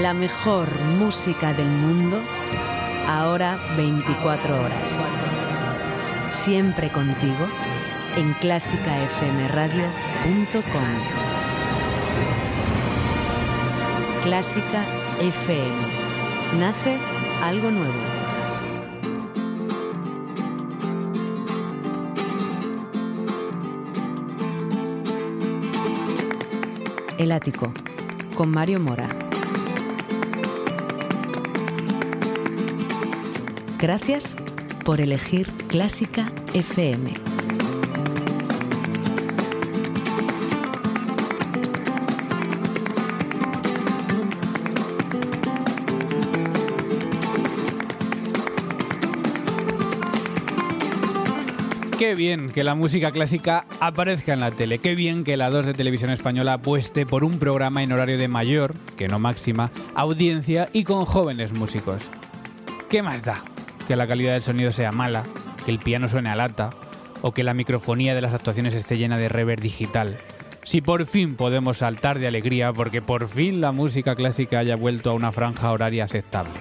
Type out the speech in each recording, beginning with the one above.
La mejor música del mundo, ahora 24 horas. Siempre contigo en clásicafmradio.com. Clásica FM. Nace algo nuevo. El ático, con Mario Mora. Gracias por elegir Clásica FM. Qué bien que la música clásica aparezca en la tele. Qué bien que la 2 de Televisión Española apueste por un programa en horario de mayor, que no máxima, audiencia y con jóvenes músicos. ¿Qué más da? Que la calidad del sonido sea mala, que el piano suene a lata o que la microfonía de las actuaciones esté llena de reverb digital. Si por fin podemos saltar de alegría porque por fin la música clásica haya vuelto a una franja horaria aceptable.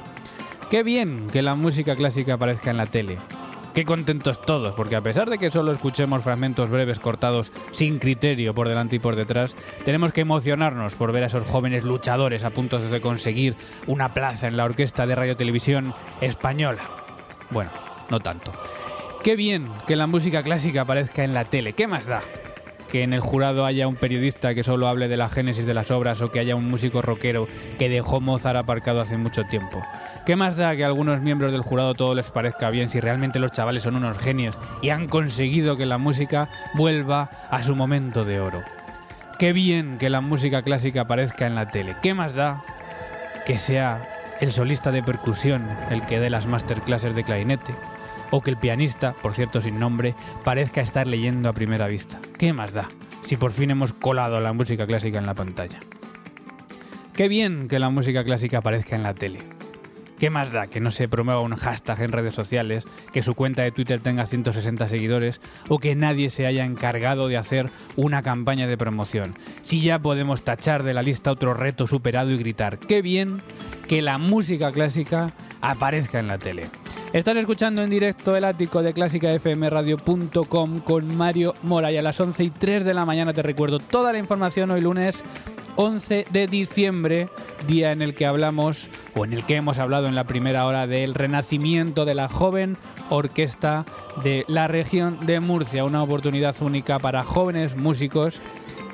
Qué bien que la música clásica aparezca en la tele. Qué contentos todos, porque a pesar de que solo escuchemos fragmentos breves cortados sin criterio por delante y por detrás, tenemos que emocionarnos por ver a esos jóvenes luchadores a punto de conseguir una plaza en la orquesta de radio televisión española. Bueno, no tanto. Qué bien que la música clásica aparezca en la tele. ¿Qué más da? Que en el jurado haya un periodista que solo hable de la génesis de las obras o que haya un músico rockero que dejó Mozart aparcado hace mucho tiempo. ¿Qué más da que a algunos miembros del jurado todo les parezca bien si realmente los chavales son unos genios y han conseguido que la música vuelva a su momento de oro? Qué bien que la música clásica aparezca en la tele. ¿Qué más da que sea el solista de percusión el que dé las masterclasses de clarinete? o que el pianista, por cierto sin nombre, parezca estar leyendo a primera vista. ¿Qué más da si por fin hemos colado la música clásica en la pantalla? Qué bien que la música clásica aparezca en la tele. ¿Qué más da que no se promueva un hashtag en redes sociales, que su cuenta de Twitter tenga 160 seguidores o que nadie se haya encargado de hacer una campaña de promoción? Si ya podemos tachar de la lista otro reto superado y gritar, qué bien que la música clásica aparezca en la tele. Estás escuchando en directo el ático de clásicafmradio.com con Mario Mora y a las 11 y 3 de la mañana te recuerdo toda la información hoy lunes 11 de diciembre, día en el que hablamos o en el que hemos hablado en la primera hora del renacimiento de la joven orquesta de la región de Murcia, una oportunidad única para jóvenes músicos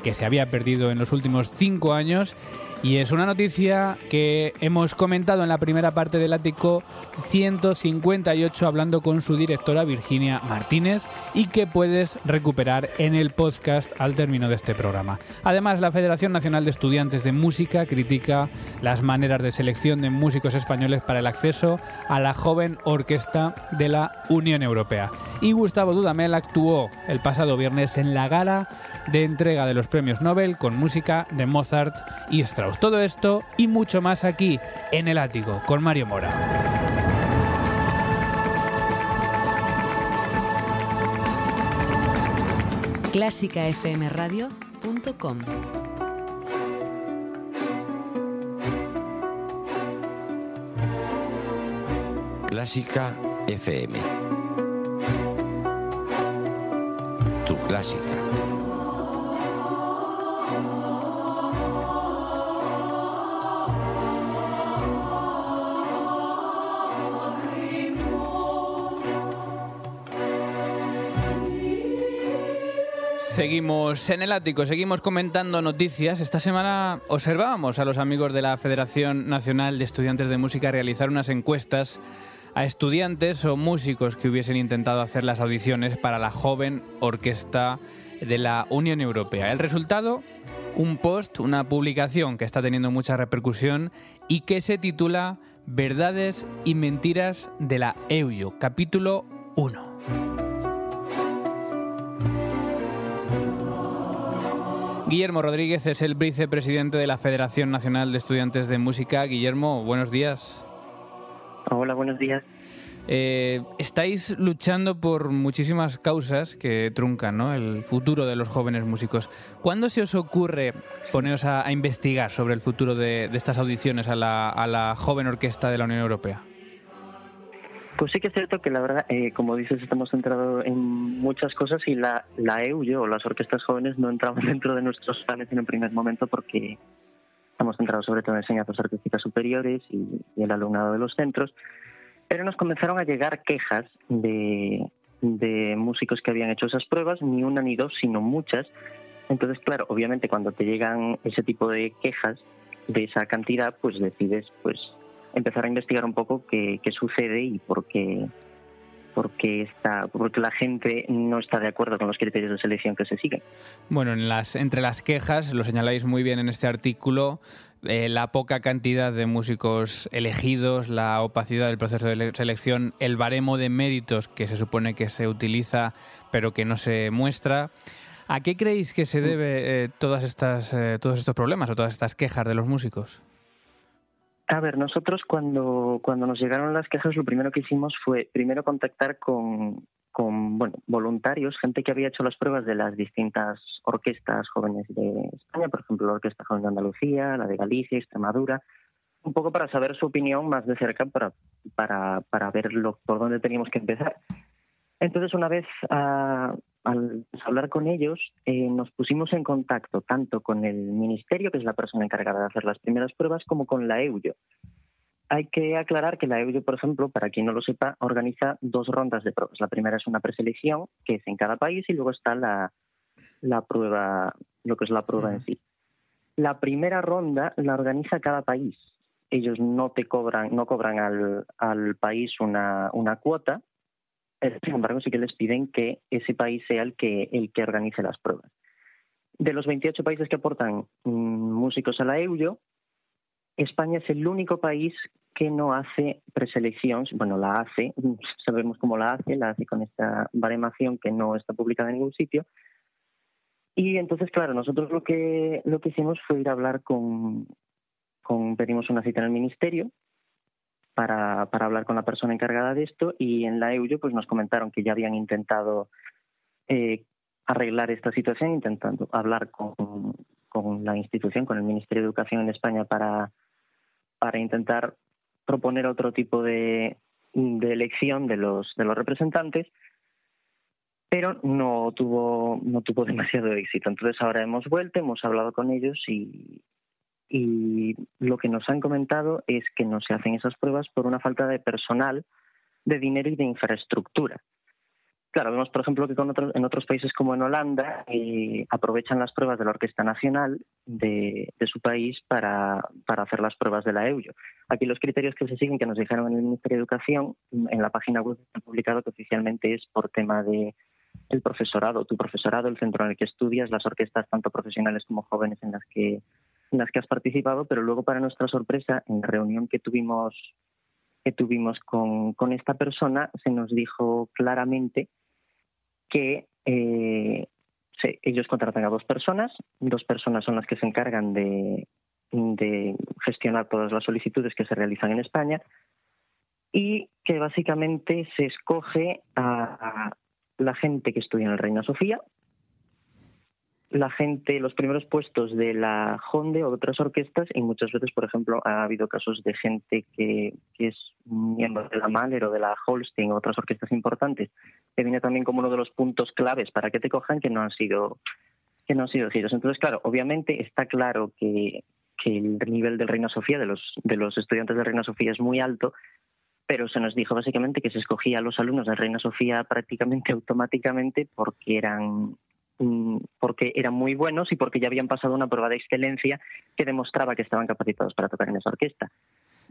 que se había perdido en los últimos cinco años y es una noticia que hemos comentado en la primera parte del ático 158 hablando con su directora Virginia Martínez y que puedes recuperar en el podcast al término de este programa. Además, la Federación Nacional de Estudiantes de Música critica las maneras de selección de músicos españoles para el acceso a la joven orquesta de la Unión Europea. Y Gustavo Dudamel actuó el pasado viernes en la gala de entrega de los premios Nobel con música de Mozart y Strauss. Todo esto y mucho más aquí en el ático con Mario Mora. clásicafmradio.com Clásica FM. Tu clásica. Seguimos en el ático, seguimos comentando noticias. Esta semana observábamos a los amigos de la Federación Nacional de Estudiantes de Música realizar unas encuestas a estudiantes o músicos que hubiesen intentado hacer las audiciones para la joven orquesta de la Unión Europea. El resultado, un post, una publicación que está teniendo mucha repercusión y que se titula Verdades y mentiras de la EUYO, capítulo 1. Guillermo Rodríguez es el vicepresidente de la Federación Nacional de Estudiantes de Música. Guillermo, buenos días. Hola, buenos días. Eh, estáis luchando por muchísimas causas que truncan ¿no? el futuro de los jóvenes músicos. ¿Cuándo se os ocurre poneros a, investigar sobre el futuro de, estas audiciones a la, joven orquesta de la Unión Europea? Pues sí que es cierto que la verdad, eh, como dices, estamos centrados en muchas cosas y la, la EU, o las orquestas jóvenes no entramos dentro de nuestros planes en un primer momento porque estamos centrados sobre todo en enseñanzas artísticas superiores y el alumnado de los centros pero nos comenzaron a llegar quejas de, músicos que habían hecho esas pruebas, ni una ni dos, sino muchas. Entonces, claro, obviamente cuando te llegan ese tipo de quejas de esa cantidad, pues decides pues empezar a investigar un poco qué, qué sucede y por qué, porque está porque la gente no está de acuerdo con los criterios de selección que se siguen. Bueno, en las, entre las quejas, lo señaláis muy bien en este artículo, eh, la poca cantidad de músicos elegidos, la opacidad del proceso de selección, el baremo de méritos que se supone que se utiliza pero que no se muestra. ¿A qué creéis que se debe eh, todas estas, eh, todos estos problemas o todas estas quejas de los músicos? A ver, nosotros cuando, cuando nos llegaron las quejas, lo primero que hicimos fue primero contactar con, con bueno, voluntarios, gente que había hecho las pruebas de las distintas orquestas jóvenes de España, por ejemplo, la Orquesta Joven de Andalucía, la de Galicia, Extremadura, un poco para saber su opinión más de cerca, para, para, para ver por dónde teníamos que empezar. Entonces, una vez ah, al hablar con ellos, eh, nos pusimos en contacto tanto con el ministerio, que es la persona encargada de hacer las primeras pruebas, como con la EUYO. Hay que aclarar que la EUYO, por ejemplo, para quien no lo sepa, organiza dos rondas de pruebas. La primera es una preselección, que es en cada país, y luego está la, la prueba, lo que es la prueba en sí. La primera ronda la organiza cada país. Ellos no te cobran, no cobran al, al país una, una cuota, sin embargo, sí que les piden que ese país sea el que, el que organice las pruebas. De los 28 países que aportan mm, músicos a la EUYO, España es el único país que no hace preselección, bueno, la hace, sabemos cómo la hace, la hace con esta baremación que no está publicada en ningún sitio. Y entonces, claro, nosotros lo que, lo que hicimos fue ir a hablar con, con pedimos una cita en el ministerio para, para hablar con la persona encargada de esto y en la EUYO pues nos comentaron que ya habían intentado eh, arreglar esta situación, intentando hablar con, con la institución, con el Ministerio de Educación en España para, para intentar proponer otro tipo de, de elección de los, de los representantes, pero no tuvo, no tuvo demasiado éxito. Entonces ahora hemos vuelto, hemos hablado con ellos y, y lo que nos han comentado es que no se hacen esas pruebas por una falta de personal, de dinero y de infraestructura. Claro, vemos, por ejemplo, que en otros países como en Holanda eh, aprovechan las pruebas de la Orquesta Nacional de, su país para, hacer las pruebas de la EUYO. Aquí los criterios que se siguen, que nos dijeron en el Ministerio de Educación, en la página web han publicado que oficialmente es por tema de el profesorado, tu profesorado, el centro en el que estudias, las orquestas tanto profesionales como jóvenes en las que en las que has participado, pero luego para nuestra sorpresa, en la reunión que tuvimos que tuvimos con, esta persona, se nos dijo claramente que eh, ellos contratan a dos personas, dos personas son las que se encargan de, de gestionar todas las solicitudes que se realizan en España y que básicamente se escoge a la gente que estudia en el Reina Sofía, la gente, los primeros puestos de la Honde o de otras orquestas y muchas veces, por ejemplo, ha habido casos de gente que, es miembro de la Mahler o de la Holstein o otras orquestas importantes, que viene también como uno de los puntos claves para que te cojan que no han sido que no han sido elegidos. Entonces, claro, obviamente está claro que, que el nivel del Reina Sofía, de los, de los estudiantes de Reina Sofía es muy alto, pero se nos dijo básicamente que se escogía a los alumnos de Reina Sofía prácticamente automáticamente porque eran porque eran muy buenos y porque ya habían pasado una prueba de excelencia que demostraba que estaban capacitados para tocar en esa orquesta.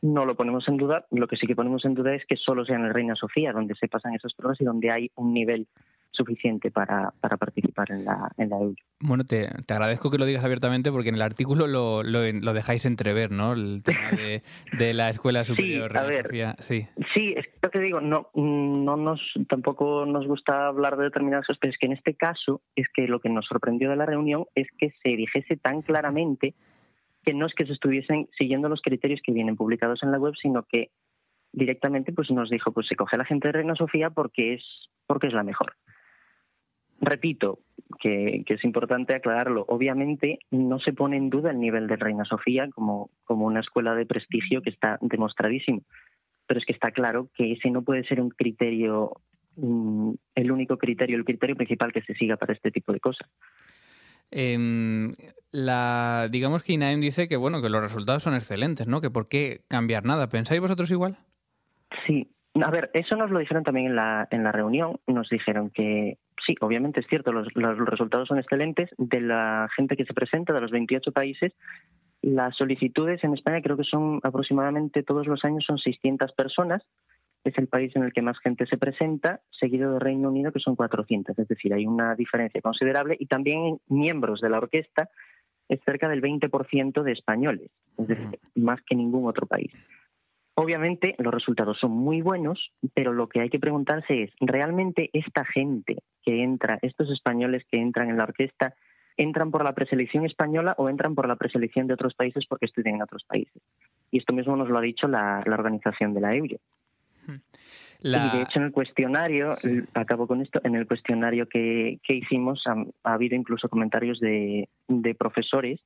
No lo ponemos en duda, lo que sí que ponemos en duda es que solo sea en el Reina Sofía donde se pasan esas pruebas y donde hay un nivel suficiente para, para participar en la, en la Bueno, te, te, agradezco que lo digas abiertamente porque en el artículo lo, lo, lo dejáis entrever, ¿no? El tema de, de la Escuela Superior sí, a ver, Sofía. Sí, sí es que te digo, no, no nos, tampoco nos gusta hablar de determinadas cosas, pero es que en este caso es que lo que nos sorprendió de la reunión es que se dijese tan claramente que no es que se estuviesen siguiendo los criterios que vienen publicados en la web, sino que directamente pues nos dijo pues se coge la gente de Reina Sofía porque es porque es la mejor repito que, es importante aclararlo. Obviamente no se pone en duda el nivel de Reina Sofía como, como una escuela de prestigio que está demostradísimo, pero es que está claro que ese no puede ser un criterio, mm, el único criterio, el criterio principal que se siga para este tipo de cosas. Eh, la, digamos que INAEM dice que bueno que los resultados son excelentes, ¿no? Que por qué cambiar nada. ¿Pensáis vosotros igual? Sí, a ver, eso nos lo dijeron también en la, en la reunión. Nos dijeron que sí, obviamente es cierto, los, los, resultados son excelentes. De la gente que se presenta, de los 28 países, las solicitudes en España creo que son aproximadamente todos los años son 600 personas. Es el país en el que más gente se presenta, seguido de Reino Unido, que son 400. Es decir, hay una diferencia considerable. Y también miembros de la orquesta es cerca del 20% de españoles, es decir, más que ningún otro país. Obviamente los resultados son muy buenos, pero lo que hay que preguntarse es, ¿realmente esta gente que entra, estos españoles que entran en la orquesta, entran por la preselección española o entran por la preselección de otros países porque estudian en otros países? Y esto mismo nos lo ha dicho la, organización de la EUYO. La... Y de hecho en el cuestionario, acabo con esto, en el cuestionario que, hicimos ha, ha, habido incluso comentarios de, de profesores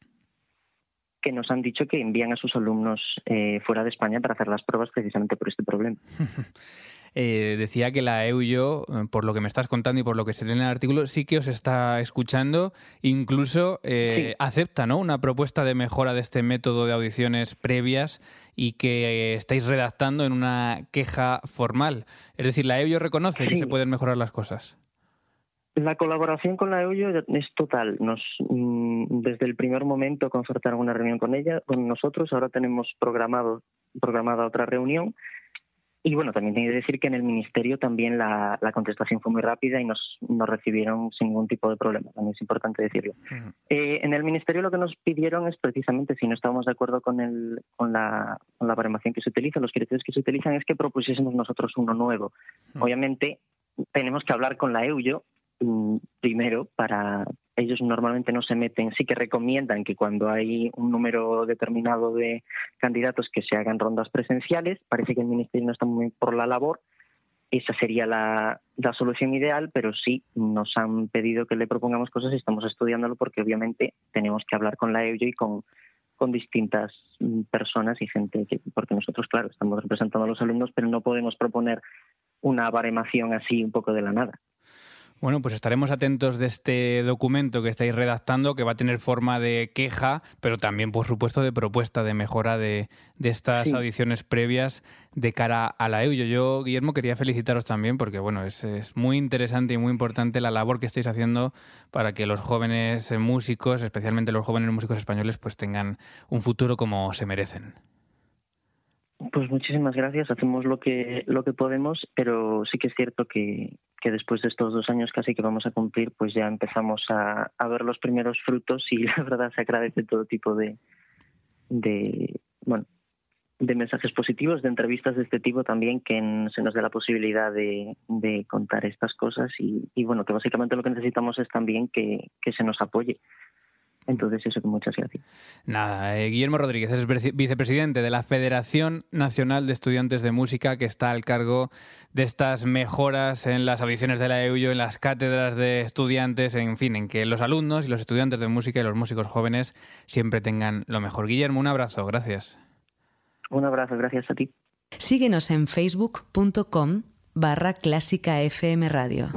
que nos han dicho que envían a sus alumnos eh, fuera de España para hacer las pruebas precisamente por este problema. eh, decía que la EUYO, eh, por lo que me estás contando y por lo que se lee en el artículo, sí que os está escuchando, incluso eh, sí. acepta ¿no? una propuesta de mejora de este método de audiciones previas y que estáis redactando en una queja formal. Es decir, la EUYO reconoce sí. que se pueden mejorar las cosas. La colaboración con la EUYO es total. Nos, mm, desde el primer momento concertaron una reunión con ella, con nosotros. Ahora tenemos programado, programada otra reunión. Y bueno, también tengo que decir que en el Ministerio también la, la contestación fue muy rápida y nos, nos, recibieron sin ningún tipo de problema. También es importante decirlo. Uh -huh. eh, en el Ministerio lo que nos pidieron es precisamente, si no estábamos de acuerdo con, el, con, la, con la baremación que se utiliza, los criterios que se utilizan, es que propusiésemos nosotros uno nuevo. Uh -huh. Obviamente tenemos que hablar con la EUYO primero para ellos normalmente no se meten, sí que recomiendan que cuando hay un número determinado de candidatos que se hagan rondas presenciales, parece que el Ministerio no está muy por la labor, esa sería la, la solución ideal, pero sí nos han pedido que le propongamos cosas y estamos estudiándolo porque obviamente tenemos que hablar con la EUYO y con, con distintas personas y gente que, porque nosotros, claro, estamos representando a los alumnos, pero no podemos proponer una baremación así un poco de la nada. Bueno, pues estaremos atentos de este documento que estáis redactando, que va a tener forma de queja, pero también, por supuesto, de propuesta de mejora de, de estas sí. audiciones previas de cara a la EUYO. Yo, Guillermo, quería felicitaros también porque, bueno, es, es, muy interesante y muy importante la labor que estáis haciendo para que los jóvenes músicos, especialmente los jóvenes músicos españoles, pues tengan un futuro como se merecen. Pues muchísimas gracias. Hacemos lo que lo que podemos, pero sí que es cierto que, que después de estos dos años casi que vamos a cumplir, pues ya empezamos a, a ver los primeros frutos y la verdad se agradece todo tipo de, de bueno de mensajes positivos, de entrevistas de este tipo también, que se nos dé la posibilidad de, de contar estas cosas y, y, bueno, que básicamente lo que necesitamos es también que, que se nos apoye. Entonces, eso, muchas gracias. Nada, eh, Guillermo Rodríguez es vicepresidente de la Federación Nacional de Estudiantes de Música, que está al cargo de estas mejoras en las audiciones de la EUYO, en las cátedras de estudiantes, en fin, en que los alumnos y los estudiantes de música y los músicos jóvenes siempre tengan lo mejor. Guillermo, un abrazo, gracias. Un abrazo, gracias a ti. Síguenos en facebook.com barra clásica FM Radio.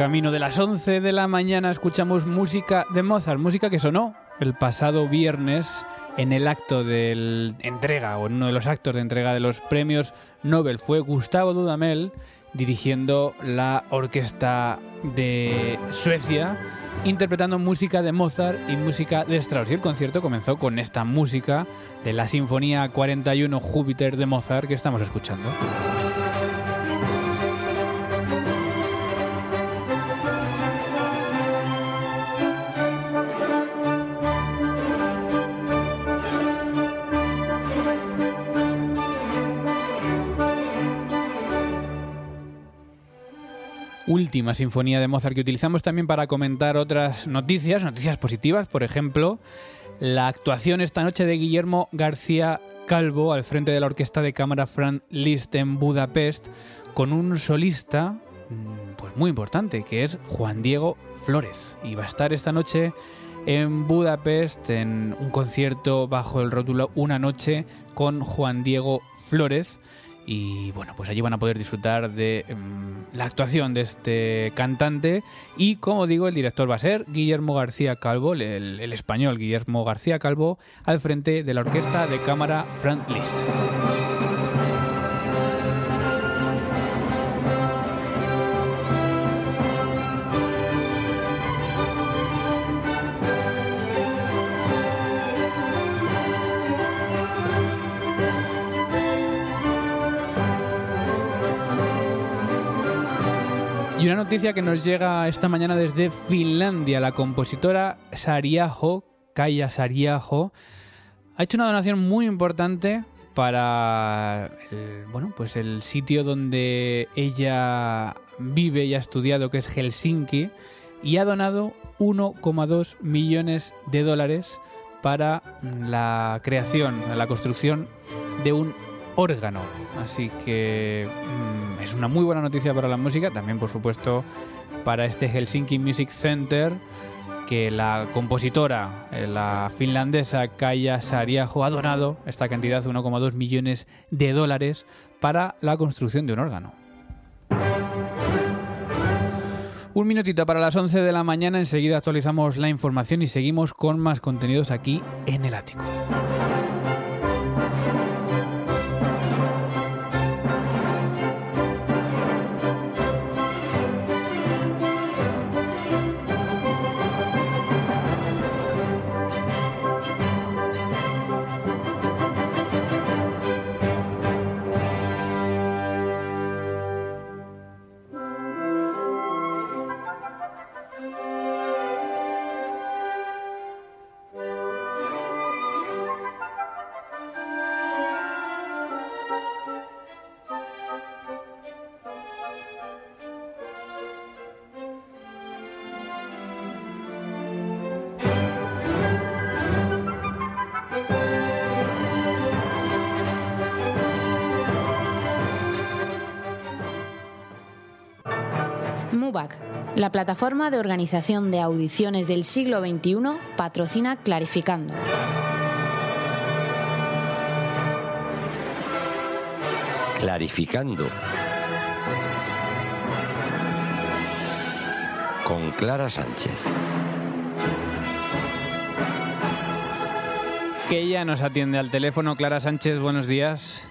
Camino de las 11 de la mañana escuchamos música de Mozart, música que sonó el pasado viernes en el acto de entrega o en uno de los actos de entrega de los premios Nobel. Fue Gustavo Dudamel dirigiendo la orquesta de Suecia interpretando música de Mozart y música de Strauss. Y el concierto comenzó con esta música de la Sinfonía 41 Júpiter de Mozart que estamos escuchando. Última sinfonía de Mozart que utilizamos también para comentar otras noticias, noticias positivas, por ejemplo, la actuación esta noche de Guillermo García Calvo al frente de la Orquesta de Cámara Franz Liszt en Budapest con un solista mm, pues muy importante que es Juan Diego Flores. Y va a estar esta noche en Budapest en un concierto bajo el rótulo Una noche con Juan Diego Flores y bueno, pues allí van a poder disfrutar de mm, la actuación de este cantante. Y como digo, el director va a ser Guillermo García Calvo, el, el español Guillermo García Calvo, al frente de la orquesta de cámara Frank Liszt. Y una noticia que nos llega esta mañana desde Finlandia. La compositora Sariaho, Kaya Sariaho, ha hecho una donación muy importante para el, bueno, pues el sitio donde ella vive y ha estudiado, que es Helsinki, y ha donado 1,2 millones de dólares para la creación, la construcción de un órgano. Así que mm, es una muy buena noticia para la música, también por supuesto para este Helsinki Music Center que la compositora, eh, la finlandesa Kaya Sariaho, ha donado esta cantidad de 1,2 millones de dólares para la construcción de un órgano. Un minutito para las 11 de la mañana, enseguida actualizamos la información y seguimos con más contenidos aquí en el ático. La plataforma de organización de audiciones del siglo XXI patrocina Clarificando. Clarificando. Con Clara Sánchez. Que ella nos atiende al teléfono. Clara Sánchez, buenos días.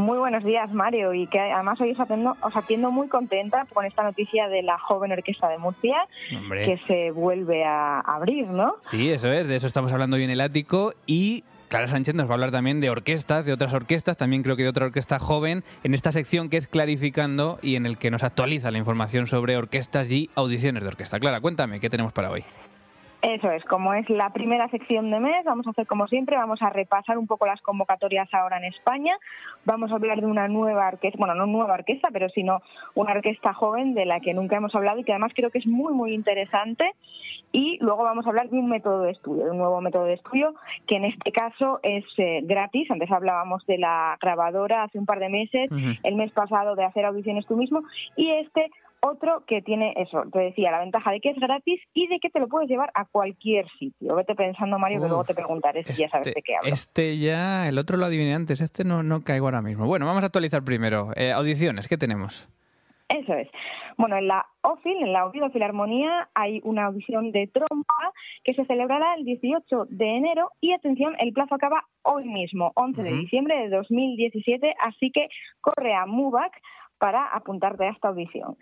Muy buenos días, Mario, y que además hoy os atiendo, os atiendo muy contenta con esta noticia de la joven orquesta de Murcia que se vuelve a abrir, ¿no? Sí, eso es, de eso estamos hablando hoy en el ático y Clara Sánchez nos va a hablar también de orquestas, de otras orquestas, también creo que de otra orquesta joven, en esta sección que es Clarificando y en el que nos actualiza la información sobre orquestas y audiciones de orquesta. Clara, cuéntame, ¿qué tenemos para hoy? Eso es, como es la primera sección de mes, vamos a hacer como siempre, vamos a repasar un poco las convocatorias ahora en España, vamos a hablar de una nueva orquesta, bueno, no nueva orquesta, pero sino una orquesta joven de la que nunca hemos hablado y que además creo que es muy, muy interesante. Y luego vamos a hablar de un método de estudio, de un nuevo método de estudio que en este caso es eh, gratis. Antes hablábamos de la grabadora hace un par de meses, el mes pasado de hacer audiciones tú mismo, y este otro que tiene eso, te decía, la ventaja de que es gratis y de que te lo puedes llevar a cualquier sitio. Vete pensando, Mario, que luego te preguntaré si ya sabes este de qué hablo. Este ya, el otro lo adiviné antes, este no, no caigo ahora mismo. Bueno, vamos a actualizar primero. Eh, audiciones, ¿qué tenemos? Eso es. Bueno, en la OFIL, en la Oviedo Filarmonía, hay una audición de trompa que se celebrará el 18 de enero y atención, el plazo acaba hoy mismo, 11 de diciembre de 2017, así que corre a MUBAC para apuntarte a esta audición.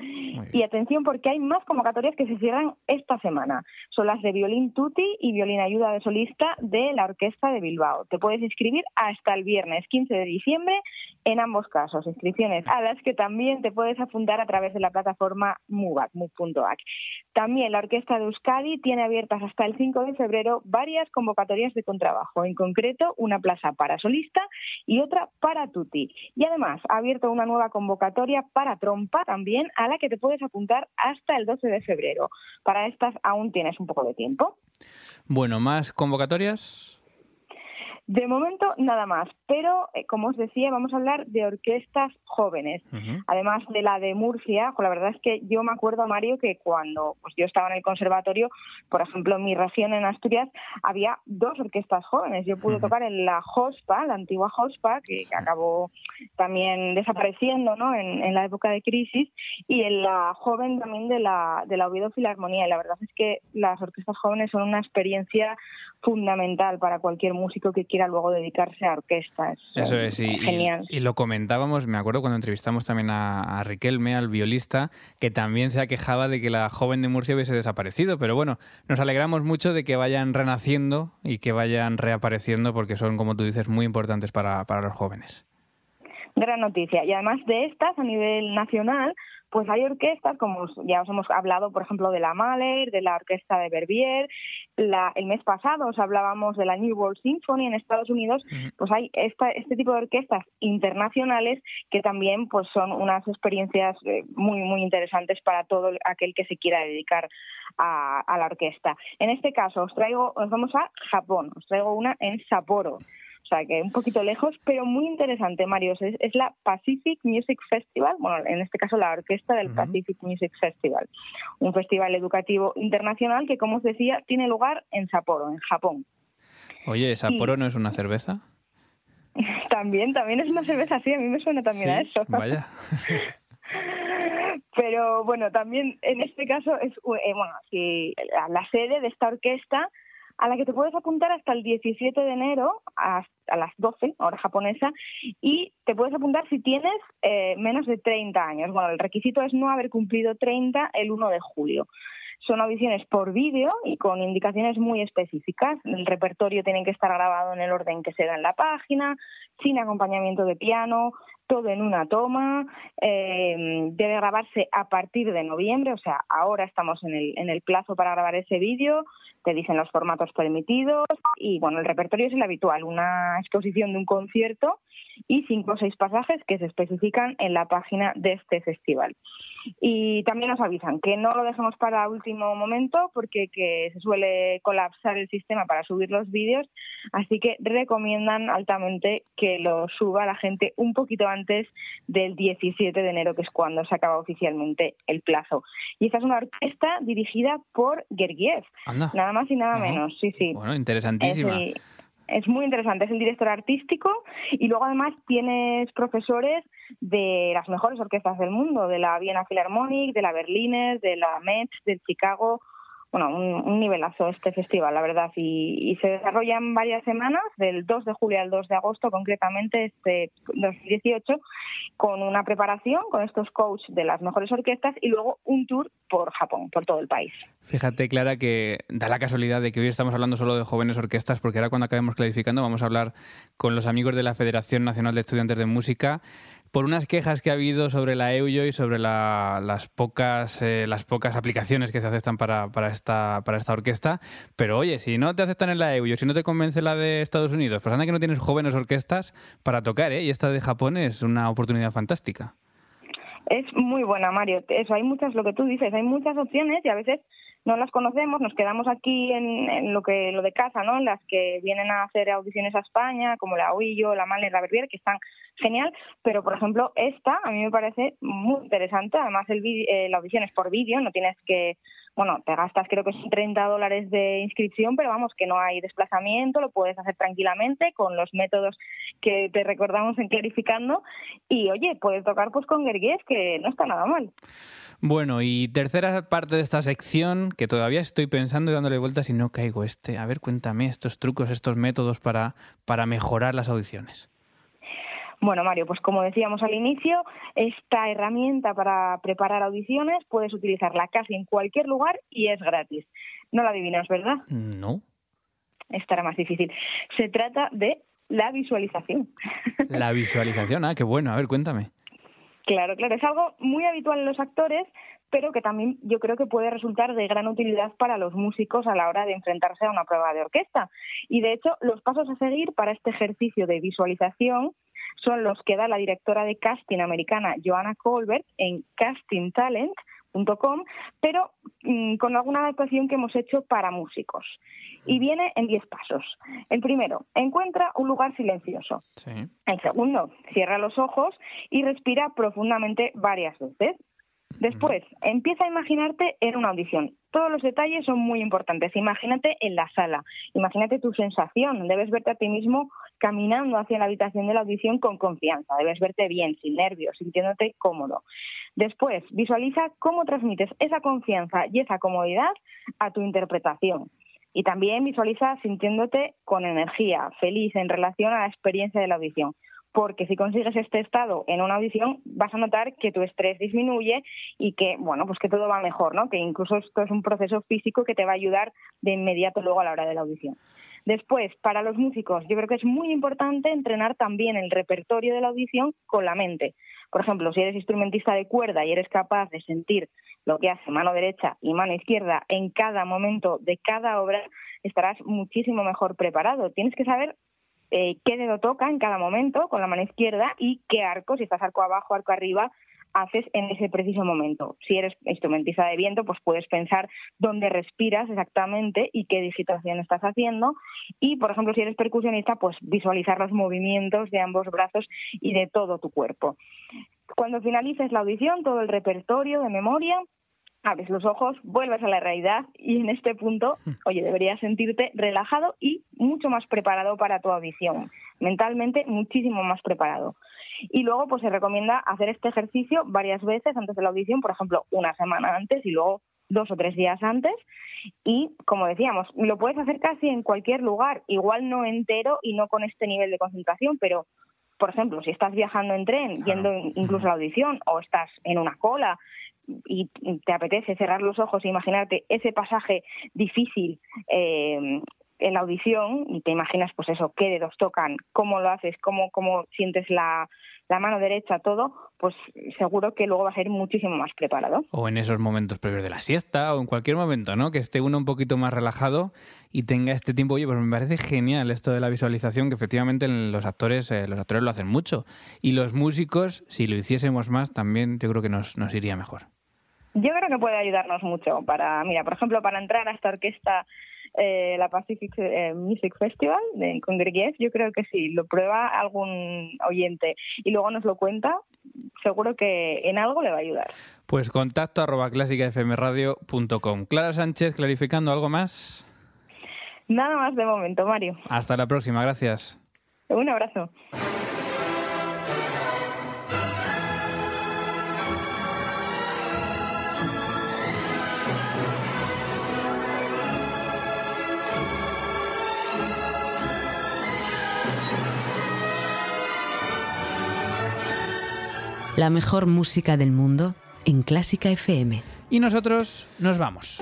Y atención porque hay más convocatorias que se cierran esta semana. Son las de violín tutti y violín ayuda de solista de la Orquesta de Bilbao. Te puedes inscribir hasta el viernes 15 de diciembre en ambos casos. Inscripciones a las que también te puedes apuntar a través de la plataforma MUBAC, MUB.ac. También la Orquesta de Euskadi tiene abiertas hasta el 5 de febrero varias convocatorias de contrabajo, en concreto una plaza para solista y otra para tutti. Y además ha abierto una nueva convocatoria para trompa también, a la que te puedes apuntar hasta el 12 de febrero. Para estas aún tienes un poco de tiempo. Bueno, ¿más convocatorias? De momento, nada más. Pero, eh, como os decía, vamos a hablar de orquestas jóvenes. Además de la de Murcia, pues la verdad es que yo me acuerdo, Mario, que cuando pues, yo estaba en el conservatorio, por ejemplo, en mi región, en Asturias, había dos orquestas jóvenes. Yo pude tocar en la JOSPA, la antigua JOSPA, que, acabó también desapareciendo ¿no? en, la época de crisis, y en la joven también de la, de la Oviedo Filarmonía. Y la verdad es que las orquestas jóvenes son una experiencia fundamental para cualquier músico que quiera luego dedicarse a orquestas. Eso es, y, genial. Y, lo comentábamos, me acuerdo cuando entrevistamos también a, a, Riquelme, al violista, que también se quejaba de que la joven de Murcia hubiese desaparecido, pero bueno, nos alegramos mucho de que vayan renaciendo y que vayan reapareciendo porque son, como tú dices, muy importantes para, para los jóvenes. Gran noticia. Y además de estas, a nivel nacional, pues hay orquestas, como ya os hemos hablado, por ejemplo, de la Mahler, de la Orquesta de Verbier. el mes pasado os hablábamos de la New World Symphony en Estados Unidos. Pues hay esta, este tipo de orquestas internacionales que también pues son unas experiencias eh, muy, muy interesantes para todo aquel que se quiera dedicar a, a la orquesta. En este caso, os traigo, os vamos a Japón. Os traigo una en Sapporo o sea que un poquito lejos, pero muy interesante, Mario. Es, la Pacific Music Festival, bueno, en este caso la orquesta del Pacific Music Festival, un festival educativo internacional que, como os decía, tiene lugar en Sapporo, en Japón. Oye, ¿Sapporo no es una cerveza? también, también es una cerveza, sí, a mí me suena también a eso. Vaya. Pero bueno, también en este caso es eh, bueno, la sede de esta orquesta a la que te puedes apuntar hasta el 17 de enero a, las 12, hora japonesa, y te puedes apuntar si tienes eh, menos de 30 años. Bueno, el requisito es no haber cumplido 30 el 1 de julio. Son audiciones por vídeo y con indicaciones muy específicas. El repertorio tiene que estar grabado en el orden que se da en la página, sin acompañamiento de piano, todo en una toma. Eh, debe grabarse a partir de noviembre, o sea, ahora estamos en el, en el plazo para grabar ese vídeo te dicen los formatos permitidos y bueno, el repertorio es el habitual, una exposición de un concierto y cinco o seis pasajes que se especifican en la página de este festival. Y también nos avisan que no lo dejemos para último momento porque que se suele colapsar el sistema para subir los vídeos, así que recomiendan altamente que lo suba la gente un poquito antes del 17 de enero, que es cuando se acaba oficialmente el plazo. Y esta es una orquesta dirigida por Gergiev, nada más y nada menos, sí, sí. Bueno, interesantísima es muy interesante, es el director artístico y luego además tienes profesores de las mejores orquestas del mundo, de la Viena Philharmonic, de la Berliner, de la Metz, del Chicago, bueno, un, nivelazo este festival, la verdad, y, se desarrolla en varias semanas, del 2 de julio al 2 de agosto, concretamente este 2018, con una preparación con estos coaches de las mejores orquestas y luego un tour por Japón, por todo el país. Fíjate, Clara, que da la casualidad de que hoy estamos hablando solo de jóvenes orquestas, porque ahora cuando acabemos clarificando vamos a hablar con los amigos de la Federación Nacional de Estudiantes de Música por unas quejas que ha habido sobre la EUYO y sobre las, pocas, eh, las pocas aplicaciones que se aceptan para, para, esta, para esta orquesta. Pero oye, si no te aceptan en la EUYO, si no te convence la de Estados Unidos, pues que no tienes jóvenes orquestas para tocar, ¿eh? Y esta de Japón es una oportunidad fantástica. Es muy buena, Mario. Eso, hay muchas, lo que tú dices, hay muchas opciones y a veces no las conocemos, nos quedamos aquí en, lo que lo de casa, ¿no? En las que vienen a hacer audiciones a España, como la Oillo, la Male, la Verbier, que están genial, pero por ejemplo esta a mí me parece muy interesante, además el eh, la audición es por vídeo, no tienes que bueno, te gastas creo que son 30 dólares de inscripción, pero vamos, que no hay desplazamiento, lo puedes hacer tranquilamente con los métodos que te recordamos en Clarificando. Y oye, puedes tocar pues con Gergiev, que no está nada mal. Bueno, y tercera parte de esta sección, que todavía estoy pensando y dándole vueltas y no caigo este. A ver, cuéntame estos trucos, estos métodos para, para mejorar las audiciones. Bueno, Mario, pues como decíamos al inicio, esta herramienta para preparar audiciones puedes utilizarla casi en cualquier lugar y es gratis. No la adivinas, ¿verdad? No. Estará más difícil. Se trata de la visualización. La visualización, ah, qué bueno. A ver, cuéntame. Claro, claro, es algo muy habitual en los actores, pero que también yo creo que puede resultar de gran utilidad para los músicos a la hora de enfrentarse a una prueba de orquesta. Y de hecho, los pasos a seguir para este ejercicio de visualización son los que da la directora de casting americana Joanna Colbert en castingtalent.com, pero mm, con alguna adaptación que hemos hecho para músicos. Y viene en 10 pasos. El primero, encuentra un lugar silencioso. El segundo, cierra los ojos y respira profundamente varias veces. Después, empieza a imaginarte en una audición. Todos los detalles son muy importantes. Imagínate en la sala, imagínate tu sensación. Debes verte a ti mismo caminando hacia la habitación de la audición con confianza. Debes verte bien, sin nervios, sintiéndote cómodo. Después, visualiza cómo transmites esa confianza y esa comodidad a tu interpretación. Y también visualiza sintiéndote con energía, feliz en relación a la experiencia de la audición porque si consigues este estado en una audición vas a notar que tu estrés disminuye y que bueno pues que todo va mejor no que incluso esto es un proceso físico que te va a ayudar de inmediato luego a la hora de la audición. Después para los músicos yo creo que es muy importante entrenar también el repertorio de la audición con la mente. Por ejemplo si eres instrumentista de cuerda y eres capaz de sentir lo que hace mano derecha y mano izquierda en cada momento de cada obra estarás muchísimo mejor preparado. Tienes que saber eh, qué dedo toca en cada momento con la mano izquierda y qué arco, si estás arco abajo, arco arriba, haces en ese preciso momento. Si eres instrumentista de viento, pues puedes pensar dónde respiras exactamente y qué digitación estás haciendo. Y, por ejemplo, si eres percusionista, pues visualizar los movimientos de ambos brazos y de todo tu cuerpo. Cuando finalices la audición, todo el repertorio de memoria, abres los ojos, vuelves a la realidad y en este punto, hmm. oye, deberías sentirte relajado y mucho más preparado para tu audición, mentalmente muchísimo más preparado. Y luego, pues se recomienda hacer este ejercicio varias veces antes de la audición, por ejemplo, una semana antes y luego dos o tres días antes. Y, como decíamos, lo puedes hacer casi en cualquier lugar, igual no entero y no con este nivel de concentración, pero por ejemplo, si estás viajando en tren, yendo incluso a la audición, o estás en una cola, y te apetece cerrar los ojos e imaginarte ese pasaje difícil eh, en la audición y te imaginas pues eso, qué dedos tocan, cómo lo haces, cómo, cómo sientes la, la mano derecha, todo, pues seguro que luego vas a ir muchísimo más preparado. O en esos momentos previos de la siesta o en cualquier momento, ¿no? Que esté uno un poquito más relajado y tenga este tiempo. Oye, pues me parece genial esto de la visualización, que efectivamente los actores, eh, los actores lo hacen mucho. Y los músicos, si lo hiciésemos más, también yo creo que nos, nos iría mejor. Yo creo que puede ayudarnos mucho para, mira, por ejemplo, para entrar a esta orquesta, eh, la Pacific eh, Music Festival de, con yo creo que sí, lo prueba algún oyente y luego nos lo cuenta, seguro que en algo le va a ayudar. Pues contacto arroba clásicafmradio.com. Clara Sánchez, clarificando algo más. Nada más de momento, Mario. Hasta la próxima, gracias. Un abrazo. La mejor música del mundo en Clásica FM. Y nosotros nos vamos.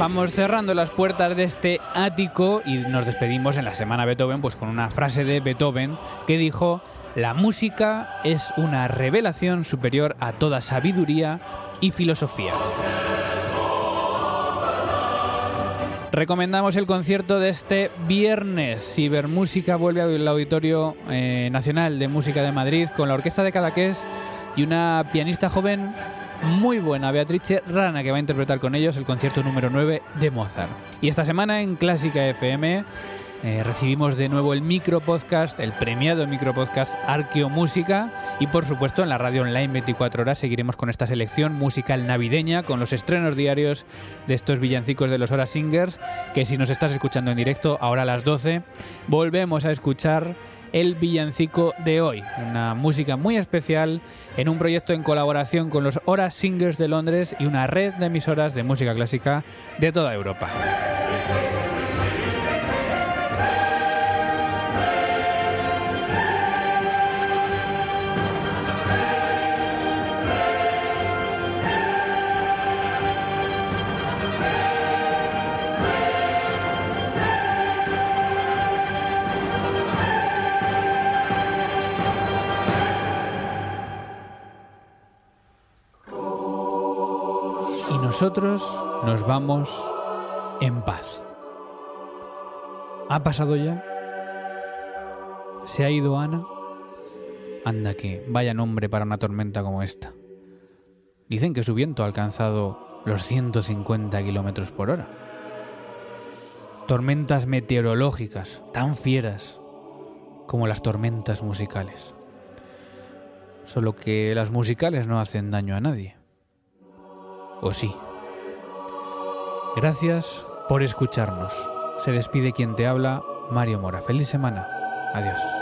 Vamos cerrando las puertas de este ático y nos despedimos en la semana Beethoven pues con una frase de Beethoven que dijo la música es una revelación superior a toda sabiduría y filosofía. Recomendamos el concierto de este viernes. Cibermúsica vuelve al Auditorio eh, Nacional de Música de Madrid con la Orquesta de Cadaqués y una pianista joven muy buena, Beatrice Rana, que va a interpretar con ellos el concierto número 9 de Mozart. Y esta semana en Clásica FM eh, recibimos de nuevo el micro podcast, el premiado micro podcast Arqueomúsica y por supuesto en la radio online 24 horas seguiremos con esta selección musical navideña con los estrenos diarios de estos villancicos de los Hora Singers que si nos estás escuchando en directo ahora a las 12 volvemos a escuchar el villancico de hoy, una música muy especial en un proyecto en colaboración con los Hora Singers de Londres y una red de emisoras de música clásica de toda Europa. Nosotros nos vamos en paz. ¿Ha pasado ya? ¿Se ha ido Ana? Anda que vaya nombre para una tormenta como esta. Dicen que su viento ha alcanzado los 150 kilómetros por hora. Tormentas meteorológicas tan fieras como las tormentas musicales. Solo que las musicales no hacen daño a nadie. ¿O sí? Gracias por escucharnos. Se despide quien te habla, Mario Mora. Feliz semana. Adiós.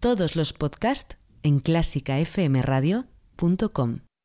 Todos los podcasts en clásicafmradio.com.